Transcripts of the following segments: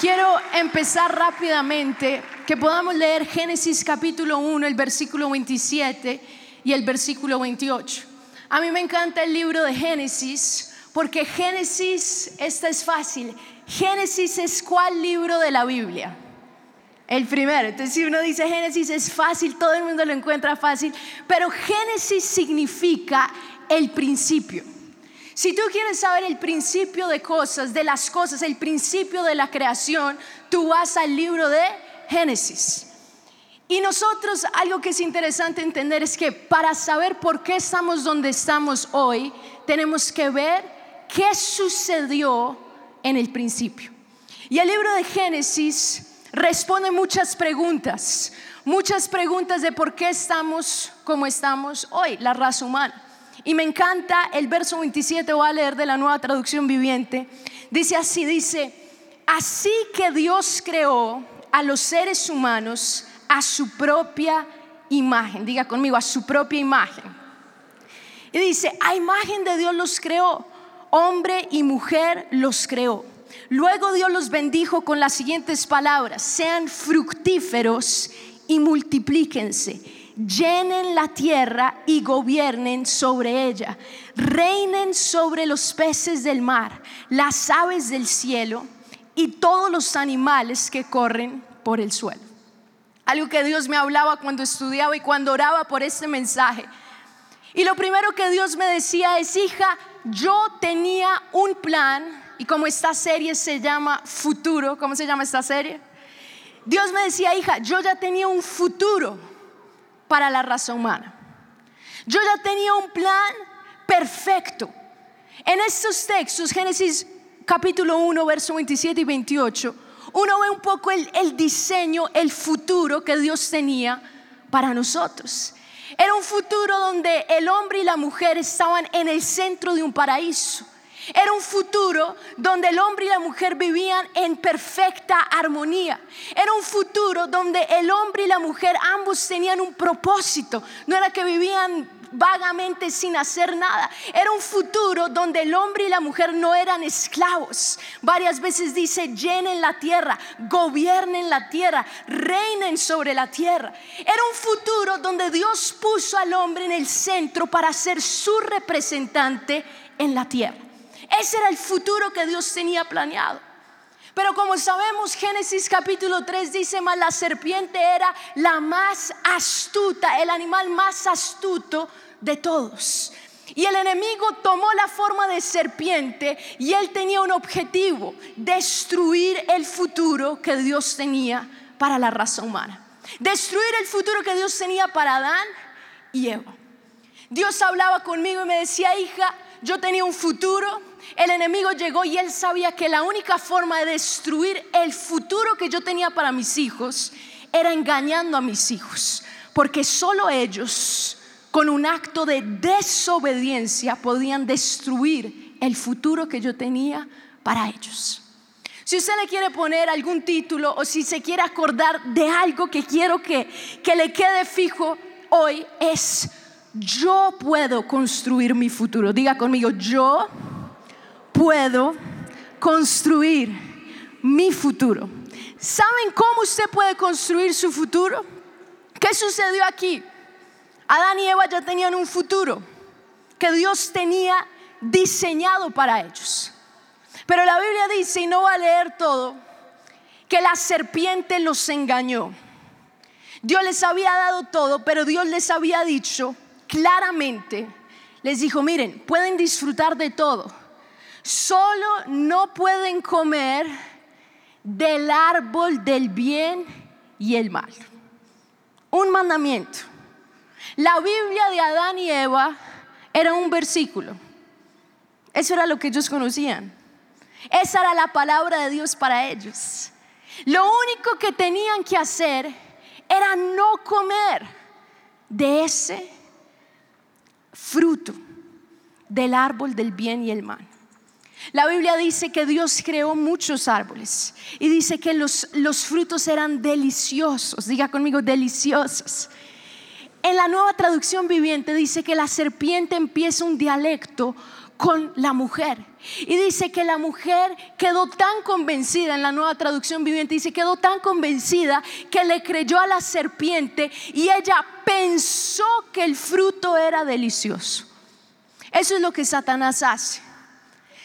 Quiero empezar rápidamente, que podamos leer Génesis capítulo 1, el versículo 27 y el versículo 28. A mí me encanta el libro de Génesis porque Génesis, esta es fácil, Génesis es cuál libro de la Biblia. El primero. Entonces, si uno dice Génesis es fácil, todo el mundo lo encuentra fácil, pero Génesis significa el principio. Si tú quieres saber el principio de cosas, de las cosas, el principio de la creación, tú vas al libro de Génesis. Y nosotros, algo que es interesante entender es que para saber por qué estamos donde estamos hoy, tenemos que ver qué sucedió en el principio. Y el libro de Génesis responde muchas preguntas, muchas preguntas de por qué estamos como estamos hoy, la raza humana. Y me encanta el verso 27, voy a leer de la nueva traducción viviente. Dice así, dice, así que Dios creó a los seres humanos a su propia imagen. Diga conmigo, a su propia imagen. Y dice, a imagen de Dios los creó, hombre y mujer los creó. Luego Dios los bendijo con las siguientes palabras, sean fructíferos y multiplíquense llenen la tierra y gobiernen sobre ella, reinen sobre los peces del mar, las aves del cielo y todos los animales que corren por el suelo. Algo que Dios me hablaba cuando estudiaba y cuando oraba por este mensaje. Y lo primero que Dios me decía es, hija, yo tenía un plan, y como esta serie se llama Futuro, ¿cómo se llama esta serie? Dios me decía, hija, yo ya tenía un futuro para la raza humana. Yo ya tenía un plan perfecto. En estos textos, Génesis capítulo 1, verso 27 y 28, uno ve un poco el, el diseño, el futuro que Dios tenía para nosotros. Era un futuro donde el hombre y la mujer estaban en el centro de un paraíso. Era un futuro donde el hombre y la mujer vivían en perfecta armonía. Era un futuro donde el hombre y la mujer ambos tenían un propósito. No era que vivían vagamente sin hacer nada. Era un futuro donde el hombre y la mujer no eran esclavos. Varias veces dice, llenen la tierra, gobiernen la tierra, reinen sobre la tierra. Era un futuro donde Dios puso al hombre en el centro para ser su representante en la tierra. Ese era el futuro que Dios tenía planeado. Pero como sabemos, Génesis capítulo 3 dice más, la serpiente era la más astuta, el animal más astuto de todos. Y el enemigo tomó la forma de serpiente y él tenía un objetivo, destruir el futuro que Dios tenía para la raza humana. Destruir el futuro que Dios tenía para Adán y Eva. Dios hablaba conmigo y me decía, hija, yo tenía un futuro, el enemigo llegó y él sabía que la única forma de destruir el futuro que yo tenía para mis hijos era engañando a mis hijos, porque solo ellos con un acto de desobediencia podían destruir el futuro que yo tenía para ellos. Si usted le quiere poner algún título o si se quiere acordar de algo que quiero que, que le quede fijo hoy es yo puedo construir mi futuro. Diga conmigo, yo puedo construir mi futuro. ¿Saben cómo usted puede construir su futuro? ¿Qué sucedió aquí? Adán y Eva ya tenían un futuro que Dios tenía diseñado para ellos. Pero la Biblia dice, y no va a leer todo, que la serpiente los engañó. Dios les había dado todo, pero Dios les había dicho claramente, les dijo, miren, pueden disfrutar de todo, solo no pueden comer del árbol del bien y el mal. Un mandamiento. La Biblia de Adán y Eva era un versículo. Eso era lo que ellos conocían. Esa era la palabra de Dios para ellos. Lo único que tenían que hacer era no comer de ese fruto del árbol del bien y el mal. La Biblia dice que Dios creó muchos árboles y dice que los, los frutos eran deliciosos. Diga conmigo, deliciosos. En la nueva traducción viviente dice que la serpiente empieza un dialecto con la mujer. Y dice que la mujer quedó tan convencida, en la nueva traducción viviente dice, quedó tan convencida que le creyó a la serpiente y ella pensó que el fruto era delicioso. Eso es lo que Satanás hace.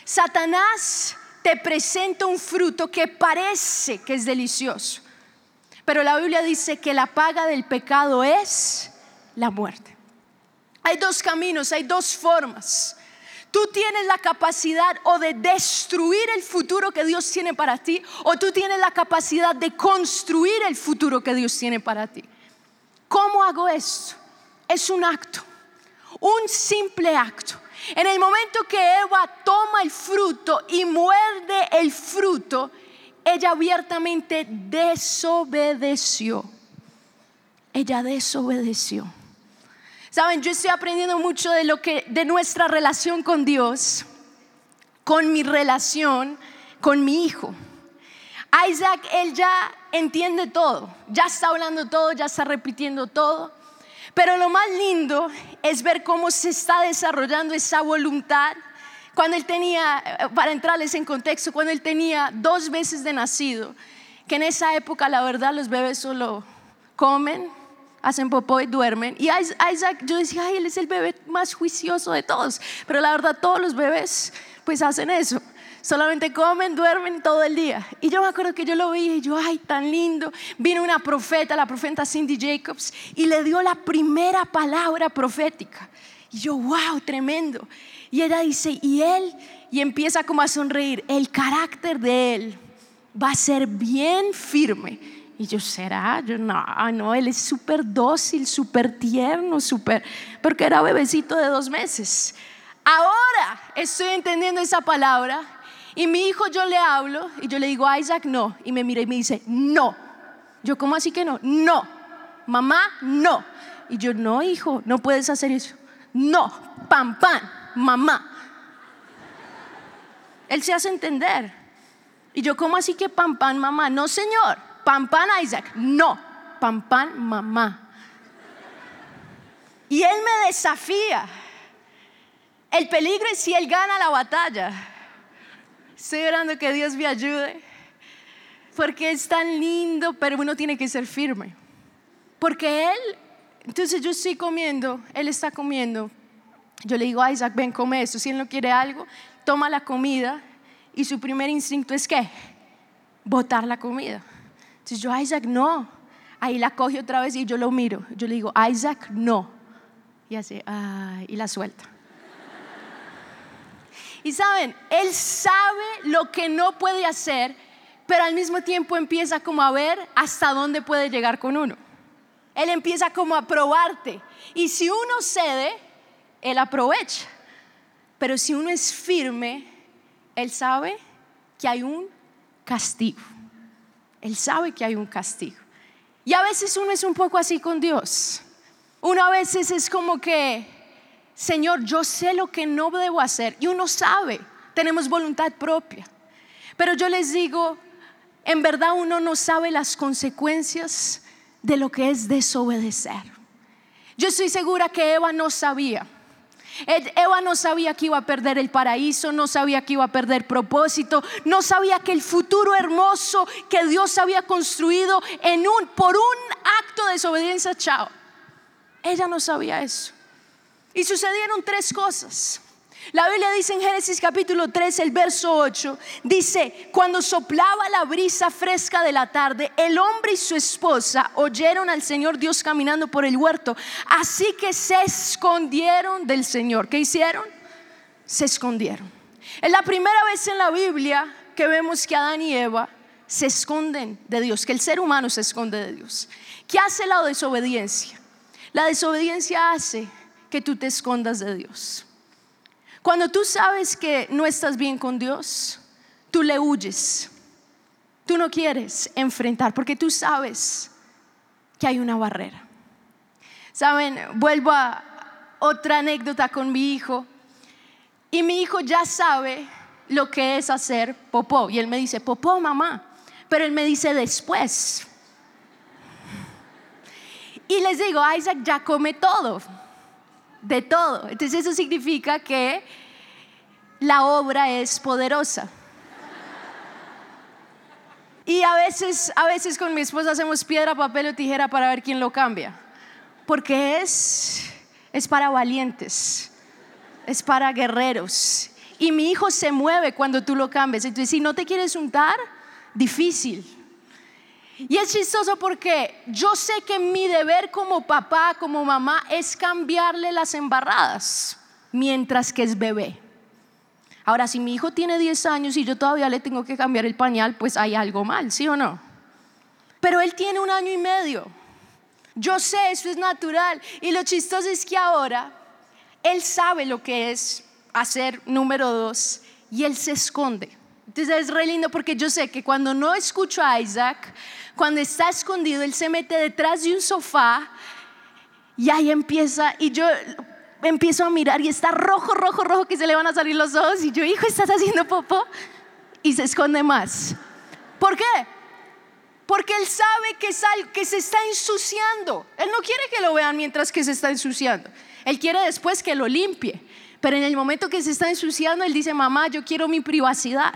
Satanás te presenta un fruto que parece que es delicioso, pero la Biblia dice que la paga del pecado es la muerte. Hay dos caminos, hay dos formas. Tú tienes la capacidad o de destruir el futuro que Dios tiene para ti, o tú tienes la capacidad de construir el futuro que Dios tiene para ti. ¿Cómo hago esto? Es un acto, un simple acto. En el momento que Eva toma el fruto y muerde el fruto, ella abiertamente desobedeció. Ella desobedeció. Saben, yo estoy aprendiendo mucho de lo que de nuestra relación con Dios, con mi relación con mi hijo. Isaac, él ya entiende todo, ya está hablando todo, ya está repitiendo todo. Pero lo más lindo es ver cómo se está desarrollando esa voluntad. Cuando él tenía, eh, para entrarles en contexto, cuando él tenía dos meses de nacido, que en esa época la verdad los bebés solo comen, hacen popó y duermen. Y Isaac, yo decía, ay, él es el bebé más juicioso de todos. Pero la verdad, todos los bebés pues hacen eso. Solamente comen, duermen todo el día. Y yo me acuerdo que yo lo vi y yo, ay, tan lindo. Vino una profeta, la profeta Cindy Jacobs, y le dio la primera palabra profética. Y yo, wow, tremendo. Y ella dice, y él, y empieza como a sonreír, el carácter de él va a ser bien firme y yo, ¿será? Yo, no, no, él es súper dócil, súper tierno, súper, porque era bebecito de dos meses. Ahora estoy entendiendo esa palabra y mi hijo yo le hablo y yo le digo, Isaac, no. Y me mira y me dice, no. Yo, ¿cómo así que no? No. Mamá, no. Y yo, no, hijo, no puedes hacer eso. No, pam, pam, mamá. Él se hace entender. Y yo, ¿cómo así que pam, pam, mamá? No, señor pan pan Isaac, no, pan pan mamá. Y él me desafía. El peligro es si él gana la batalla. Estoy orando que Dios me ayude. Porque es tan lindo, pero uno tiene que ser firme. Porque él, entonces yo estoy comiendo, él está comiendo. Yo le digo Isaac, ven, come eso. Si él no quiere algo, toma la comida. Y su primer instinto es que botar la comida. Entonces yo, Isaac, no. Ahí la coge otra vez y yo lo miro. Yo le digo, Isaac, no. Y hace, y la suelta. Y saben, él sabe lo que no puede hacer, pero al mismo tiempo empieza como a ver hasta dónde puede llegar con uno. Él empieza como a probarte. Y si uno cede, él aprovecha. Pero si uno es firme, él sabe que hay un castigo. Él sabe que hay un castigo. Y a veces uno es un poco así con Dios. Uno a veces es como que, Señor, yo sé lo que no debo hacer. Y uno sabe, tenemos voluntad propia. Pero yo les digo, en verdad uno no sabe las consecuencias de lo que es desobedecer. Yo estoy segura que Eva no sabía. Eva no sabía que iba a perder el paraíso, no sabía que iba a perder propósito, no sabía que el futuro hermoso que Dios había construido en un, por un acto de desobediencia, chao. Ella no sabía eso. Y sucedieron tres cosas. La Biblia dice en Génesis capítulo 3, el verso 8, dice, cuando soplaba la brisa fresca de la tarde, el hombre y su esposa oyeron al Señor Dios caminando por el huerto, así que se escondieron del Señor. ¿Qué hicieron? Se escondieron. Es la primera vez en la Biblia que vemos que Adán y Eva se esconden de Dios, que el ser humano se esconde de Dios. ¿Qué hace la desobediencia? La desobediencia hace que tú te escondas de Dios. Cuando tú sabes que no estás bien con Dios, tú le huyes. Tú no quieres enfrentar porque tú sabes que hay una barrera. Saben, vuelvo a otra anécdota con mi hijo. Y mi hijo ya sabe lo que es hacer popó. Y él me dice, popó, mamá. Pero él me dice después. Y les digo, Isaac ya come todo de todo. Entonces eso significa que la obra es poderosa. Y a veces, a veces con mi esposa hacemos piedra, papel o tijera para ver quién lo cambia. Porque es, es para valientes, es para guerreros. Y mi hijo se mueve cuando tú lo cambias. Entonces, si no te quieres untar, difícil. Y es chistoso porque yo sé que mi deber como papá, como mamá, es cambiarle las embarradas mientras que es bebé. Ahora, si mi hijo tiene 10 años y yo todavía le tengo que cambiar el pañal, pues hay algo mal, ¿sí o no? Pero él tiene un año y medio. Yo sé, eso es natural. Y lo chistoso es que ahora él sabe lo que es hacer número dos y él se esconde. Entonces es re lindo porque yo sé que cuando no escucho a Isaac, cuando está escondido, él se mete detrás de un sofá y ahí empieza, y yo empiezo a mirar y está rojo, rojo, rojo que se le van a salir los ojos y yo, hijo, ¿estás haciendo popó? Y se esconde más. ¿Por qué? Porque él sabe que, que se está ensuciando. Él no quiere que lo vean mientras que se está ensuciando. Él quiere después que lo limpie. Pero en el momento que se está ensuciando, él dice, mamá, yo quiero mi privacidad.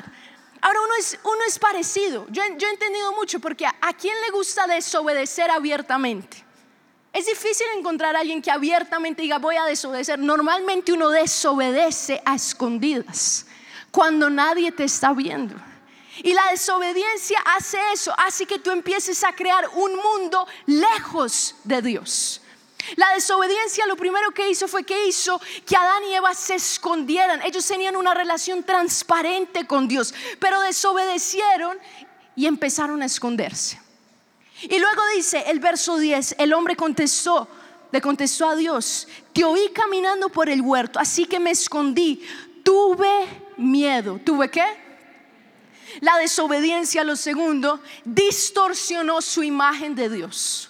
Ahora uno es, uno es parecido. Yo, he entendido mucho porque a, a quién le gusta desobedecer abiertamente. Es difícil encontrar a alguien que abiertamente diga voy a desobedecer. Normalmente uno desobedece a escondidas, cuando nadie te está viendo. Y la desobediencia hace eso, hace que tú empieces a crear un mundo lejos de Dios. La desobediencia lo primero que hizo fue que hizo que Adán y Eva se escondieran. Ellos tenían una relación transparente con Dios, pero desobedecieron y empezaron a esconderse. Y luego dice el verso 10, el hombre contestó, le contestó a Dios, te oí caminando por el huerto, así que me escondí, tuve miedo, ¿tuve qué? La desobediencia, lo segundo, distorsionó su imagen de Dios.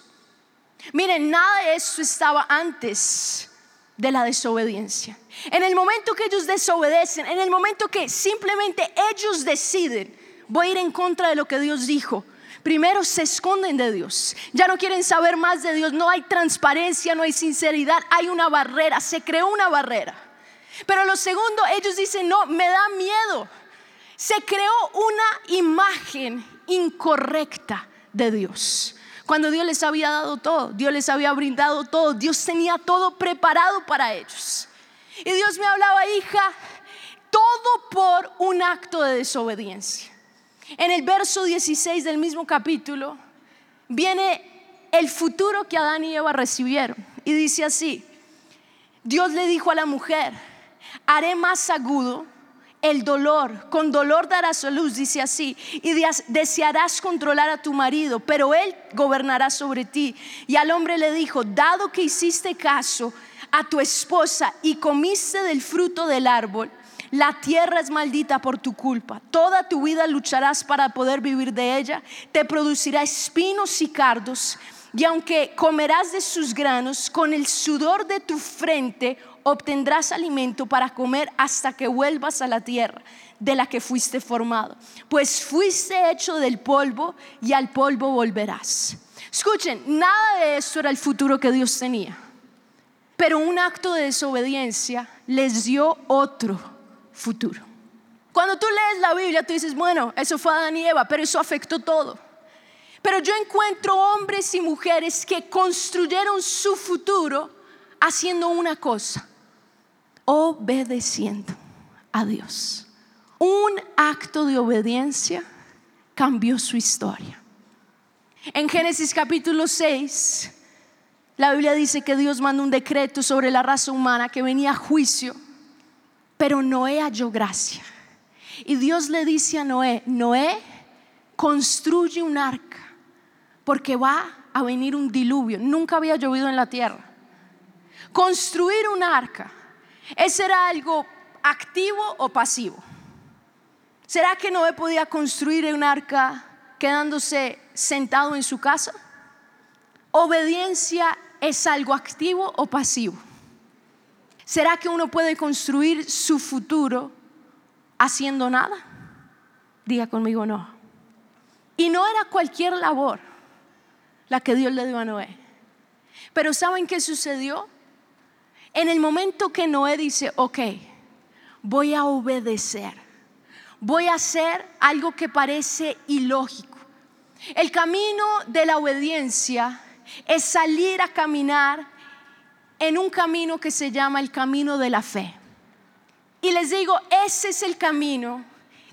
Miren, nada de eso estaba antes de la desobediencia. En el momento que ellos desobedecen, en el momento que simplemente ellos deciden, voy a ir en contra de lo que Dios dijo, Primero se esconden de Dios. Ya no quieren saber más de Dios. No hay transparencia, no hay sinceridad. Hay una barrera. Se creó una barrera. Pero lo segundo, ellos dicen, no, me da miedo. Se creó una imagen incorrecta de Dios. Cuando Dios les había dado todo, Dios les había brindado todo, Dios tenía todo preparado para ellos. Y Dios me hablaba, hija, todo por un acto de desobediencia. En el verso 16 del mismo capítulo viene el futuro que Adán y Eva recibieron. Y dice así, Dios le dijo a la mujer, haré más agudo el dolor, con dolor darás a luz, dice así, y desearás controlar a tu marido, pero él gobernará sobre ti. Y al hombre le dijo, dado que hiciste caso a tu esposa y comiste del fruto del árbol, la tierra es maldita por tu culpa. Toda tu vida lucharás para poder vivir de ella. Te producirá espinos y cardos. Y aunque comerás de sus granos, con el sudor de tu frente obtendrás alimento para comer hasta que vuelvas a la tierra de la que fuiste formado. Pues fuiste hecho del polvo y al polvo volverás. Escuchen, nada de esto era el futuro que Dios tenía. Pero un acto de desobediencia les dio otro futuro. Cuando tú lees la Biblia, tú dices, bueno, eso fue Adán y Eva, pero eso afectó todo. Pero yo encuentro hombres y mujeres que construyeron su futuro haciendo una cosa, obedeciendo a Dios. Un acto de obediencia cambió su historia. En Génesis capítulo 6, la Biblia dice que Dios mandó un decreto sobre la raza humana que venía a juicio pero Noé halló gracia. Y Dios le dice a Noé, Noé, construye un arca, porque va a venir un diluvio. Nunca había llovido en la tierra. Construir un arca, ¿ese era algo activo o pasivo? ¿Será que Noé podía construir un arca quedándose sentado en su casa? ¿Obediencia es algo activo o pasivo? ¿Será que uno puede construir su futuro haciendo nada? Diga conmigo no. Y no era cualquier labor la que Dios le dio a Noé. Pero ¿saben qué sucedió? En el momento que Noé dice, ok, voy a obedecer. Voy a hacer algo que parece ilógico. El camino de la obediencia es salir a caminar en un camino que se llama el camino de la fe. Y les digo, ese es el camino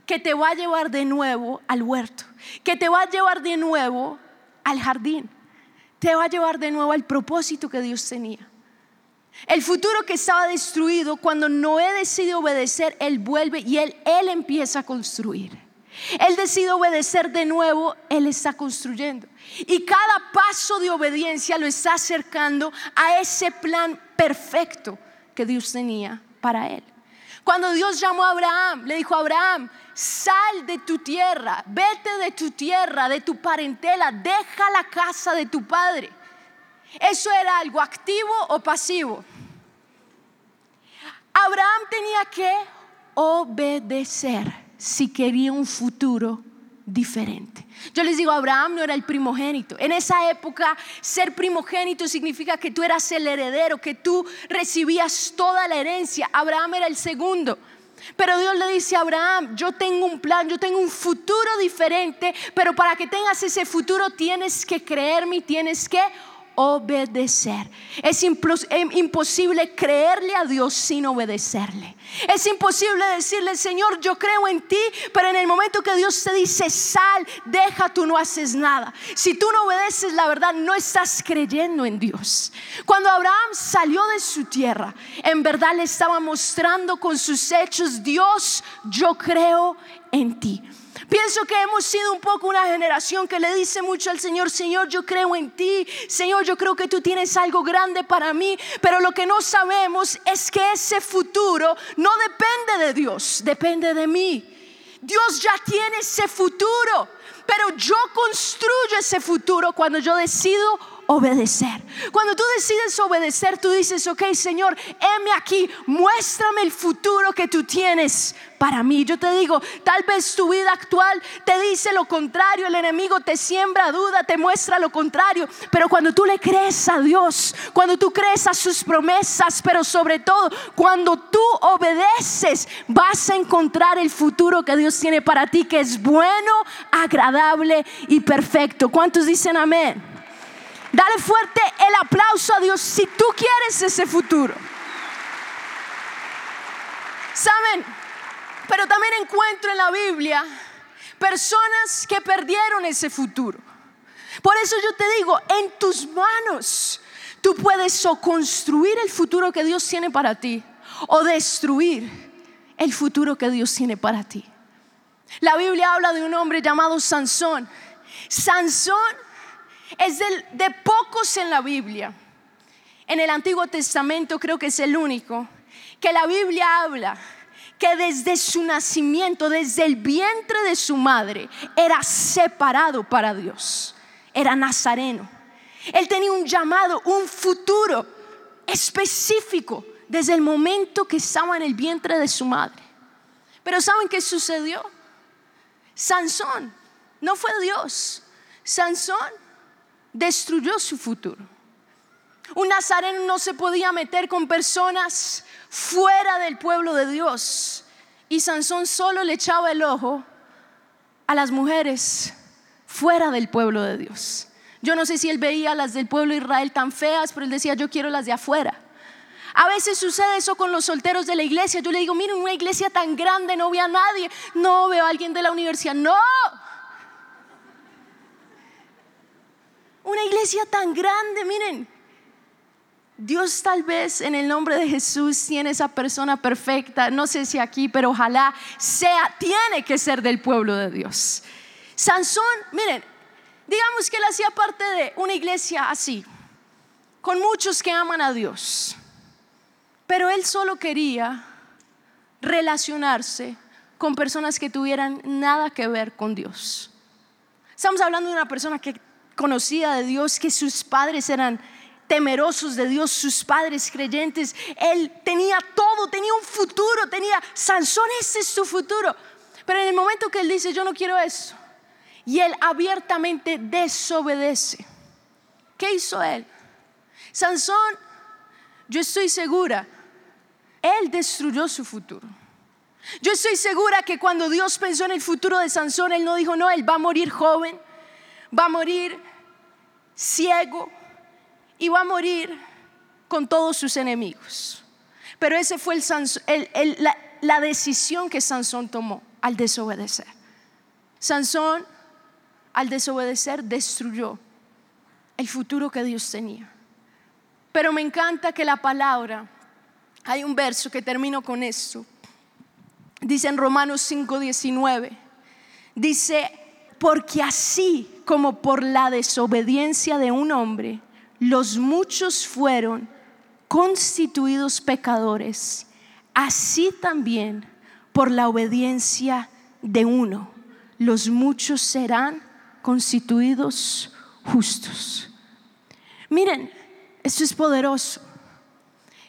que te va a llevar de nuevo al huerto, que te va a llevar de nuevo al jardín, te va a llevar de nuevo al propósito que Dios tenía. El futuro que estaba destruido, cuando Noé decide obedecer, él vuelve y él, él empieza a construir. Él decide obedecer de nuevo, él está construyendo. Y cada paso de obediencia lo está acercando a ese plan perfecto que Dios tenía para él. Cuando Dios llamó a Abraham, le dijo a Abraham, sal de tu tierra, vete de tu tierra, de tu parentela, deja la casa de tu padre. ¿Eso era algo activo o pasivo? Abraham tenía que obedecer si quería un futuro diferente. Yo les digo, Abraham no era el primogénito. En esa época, ser primogénito significa que tú eras el heredero, que tú recibías toda la herencia. Abraham era el segundo. Pero Dios le dice a Abraham, yo tengo un plan, yo tengo un futuro diferente, pero para que tengas ese futuro tienes que creerme y tienes que obedecer. Es em, imposible creerle a Dios sin obedecerle. Es imposible decirle, Señor, yo creo en ti, pero en el momento que Dios te dice, sal, deja, tú no haces nada. Si tú no obedeces, la verdad, no estás creyendo en Dios. Cuando Abraham salió de su tierra, en verdad le estaba mostrando con sus hechos, Dios, yo creo en ti. Pienso que hemos sido un poco una generación que le dice mucho al Señor, Señor, yo creo en ti, Señor, yo creo que tú tienes algo grande para mí, pero lo que no sabemos es que ese futuro no depende de Dios, depende de mí. Dios ya tiene ese futuro, pero yo construyo ese futuro cuando yo decido obedecer. Cuando tú decides obedecer, tú dices, ok Señor, heme aquí, muéstrame el futuro que tú tienes para mí. Yo te digo, tal vez tu vida actual te dice lo contrario, el enemigo te siembra duda, te muestra lo contrario, pero cuando tú le crees a Dios, cuando tú crees a sus promesas, pero sobre todo cuando tú obedeces, vas a encontrar el futuro que Dios tiene para ti, que es bueno, agradable y perfecto. ¿Cuántos dicen amén? Dale fuerte el aplauso a Dios si tú quieres ese futuro. ¿Saben? Pero también encuentro en la Biblia personas que perdieron ese futuro. Por eso yo te digo, en tus manos tú puedes o construir el futuro que Dios tiene para ti o destruir el futuro que Dios tiene para ti. La Biblia habla de un hombre llamado Sansón. Sansón es de pocos en la Biblia. En el Antiguo Testamento creo que es el único que la Biblia habla que desde su nacimiento, desde el vientre de su madre, era separado para Dios. Era nazareno. Él tenía un llamado, un futuro específico desde el momento que estaba en el vientre de su madre. Pero ¿saben qué sucedió? Sansón no fue Dios. Sansón destruyó su futuro. Un nazareno no se podía meter con personas fuera del pueblo de Dios. Y Sansón solo le echaba el ojo a las mujeres fuera del pueblo de Dios. Yo no sé si él veía las del pueblo de Israel tan feas, pero él decía, yo quiero las de afuera. A veces sucede eso con los solteros de la iglesia. Yo le digo, miren, una iglesia tan grande, no veo a nadie. No veo a alguien de la universidad. No, Una iglesia tan grande, miren. Dios tal vez en el nombre de Jesús tiene esa persona perfecta, no sé si aquí, pero ojalá sea, tiene que ser del pueblo de Dios. Sansón, miren, digamos que él hacía parte de una iglesia así, con muchos que aman a Dios, pero él solo quería relacionarse con personas que tuvieran nada que ver con Dios. Estamos hablando de una persona que conocida de Dios, que sus padres eran temerosos de Dios, sus padres creyentes. Él tenía todo, tenía un futuro, tenía, Sansón, ese es su futuro. Pero en el momento que él dice, yo no quiero eso, y él abiertamente desobedece, ¿qué hizo él? Sansón, yo estoy segura, él destruyó su futuro. Yo estoy segura que cuando Dios pensó en el futuro de Sansón, Él no dijo, no, Él va a morir joven, va a morir ciego y va a morir con todos sus enemigos. Pero ese fue el, la, la decisión que Sansón tomó al desobedecer. Sansón, al desobedecer, destruyó el futuro que Dios tenía. Pero me encanta que la palabra, hay un verso que termino con esto, dice en Romanos 5:19, dice, porque así como por la desobediencia de un hombre, los muchos fueron constituidos pecadores, así también por la obediencia de uno, los muchos serán constituidos justos. Miren, esto es poderoso.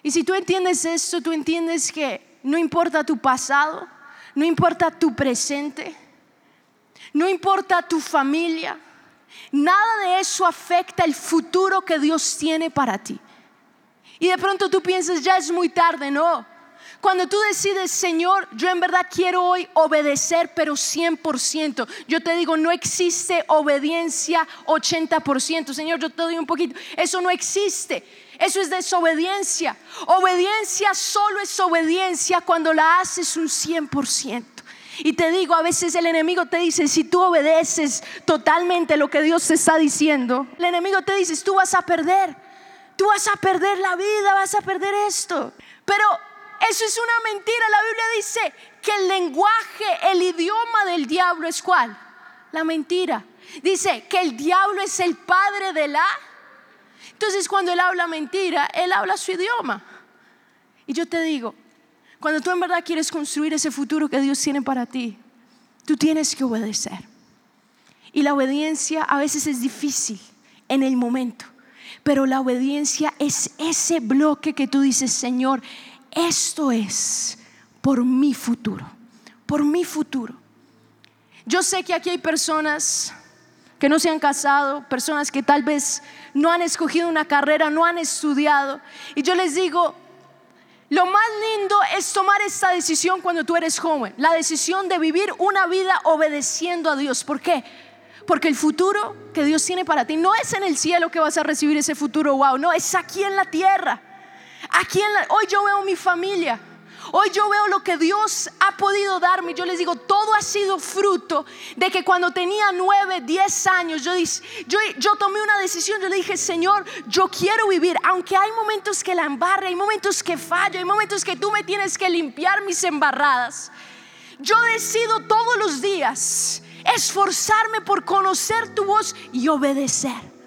Y si tú entiendes esto, tú entiendes que no importa tu pasado, no importa tu presente, no importa tu familia, nada de eso afecta el futuro que Dios tiene para ti. Y de pronto tú piensas, ya es muy tarde, no. Cuando tú decides, Señor, yo en verdad quiero hoy obedecer, pero 100%. Yo te digo, no existe obediencia 80%. Señor, yo te doy un poquito. Eso no existe. Eso es desobediencia. Obediencia solo es obediencia cuando la haces un 100%. Y te digo, a veces el enemigo te dice, si tú obedeces totalmente lo que Dios te está diciendo, el enemigo te dice, tú vas a perder, tú vas a perder la vida, vas a perder esto. Pero eso es una mentira. La Biblia dice que el lenguaje, el idioma del diablo es cuál? La mentira. Dice que el diablo es el padre de la... Entonces cuando él habla mentira, él habla su idioma. Y yo te digo, cuando tú en verdad quieres construir ese futuro que Dios tiene para ti, tú tienes que obedecer. Y la obediencia a veces es difícil en el momento, pero la obediencia es ese bloque que tú dices, Señor, esto es por mi futuro, por mi futuro. Yo sé que aquí hay personas que no se han casado, personas que tal vez no han escogido una carrera, no han estudiado. Y yo les digo, lo más lindo es tomar esta decisión cuando tú eres joven, la decisión de vivir una vida obedeciendo a Dios. ¿Por qué? Porque el futuro que Dios tiene para ti no es en el cielo que vas a recibir ese futuro, wow, no, es aquí en la tierra. Aquí en hoy yo veo mi familia. Hoy yo veo lo que Dios ha podido darme. Yo les digo, todo ha sido fruto de que cuando tenía nueve, diez años, yo, yo, yo tomé una decisión. Yo le dije, Señor, yo quiero vivir. Aunque hay momentos que la embarre, hay momentos que fallo, hay momentos que tú me tienes que limpiar mis embarradas. Yo decido todos los días esforzarme por conocer tu voz y obedecer.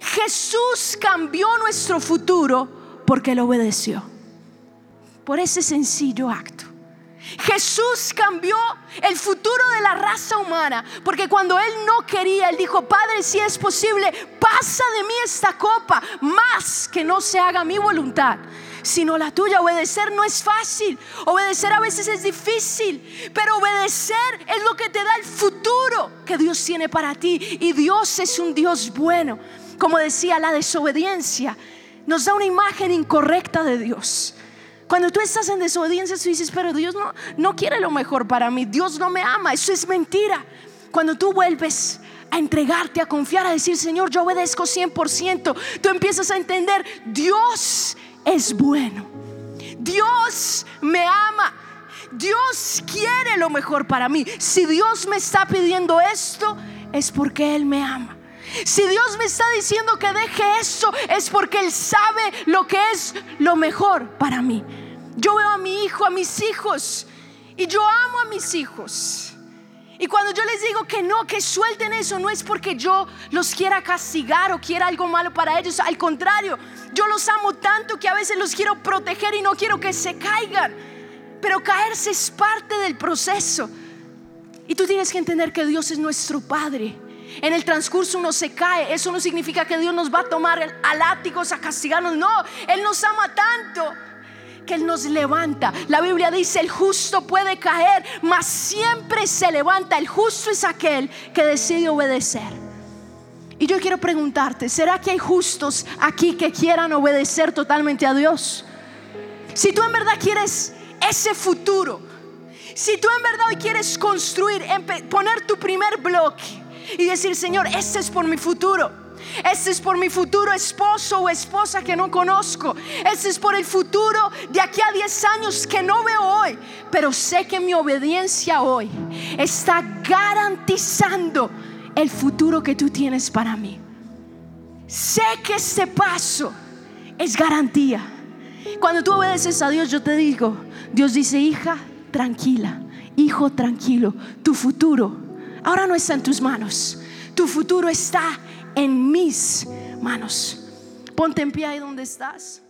Jesús cambió nuestro futuro porque él obedeció. Por ese sencillo acto. Jesús cambió el futuro de la raza humana, porque cuando Él no quería, Él dijo, Padre, si es posible, pasa de mí esta copa, más que no se haga mi voluntad, sino la tuya. Obedecer no es fácil, obedecer a veces es difícil, pero obedecer es lo que te da el futuro que Dios tiene para ti. Y Dios es un Dios bueno. Como decía, la desobediencia nos da una imagen incorrecta de Dios. Cuando tú estás en desobediencia, tú dices, pero Dios no, no quiere lo mejor para mí, Dios no me ama, eso es mentira. Cuando tú vuelves a entregarte, a confiar, a decir, Señor, yo obedezco 100%, tú empiezas a entender, Dios es bueno, Dios me ama, Dios quiere lo mejor para mí. Si Dios me está pidiendo esto, es porque Él me ama. Si Dios me está diciendo que deje eso, es porque Él sabe lo que es lo mejor para mí. Yo veo a mi hijo, a mis hijos, y yo amo a mis hijos. Y cuando yo les digo que no, que suelten eso, no es porque yo los quiera castigar o quiera algo malo para ellos. Al contrario, yo los amo tanto que a veces los quiero proteger y no quiero que se caigan. Pero caerse es parte del proceso. Y tú tienes que entender que Dios es nuestro Padre en el transcurso uno se cae, eso no significa que Dios nos va a tomar a látigos, a castigarnos. No, Él nos ama tanto que Él nos levanta. La Biblia dice, el justo puede caer, mas siempre se levanta. El justo es aquel que decide obedecer. Y yo quiero preguntarte, ¿será que hay justos aquí que quieran obedecer totalmente a Dios? Si tú en verdad quieres ese futuro, Si tú en verdad hoy quieres construir, poner tu primer bloque y decir, Señor, este es por mi futuro. Este es por mi futuro esposo o esposa que no conozco. Este es por el futuro de aquí a 10 años que no veo hoy. Pero sé que mi obediencia hoy está garantizando el futuro que tú tienes para mí. Sé que este paso es garantía. Cuando tú obedeces a Dios, yo te digo, Dios dice, hija, tranquila, hijo, tranquilo, tu futuro ahora no está en tus manos, tu futuro está en mis manos. Ponte en pie ahí donde estás.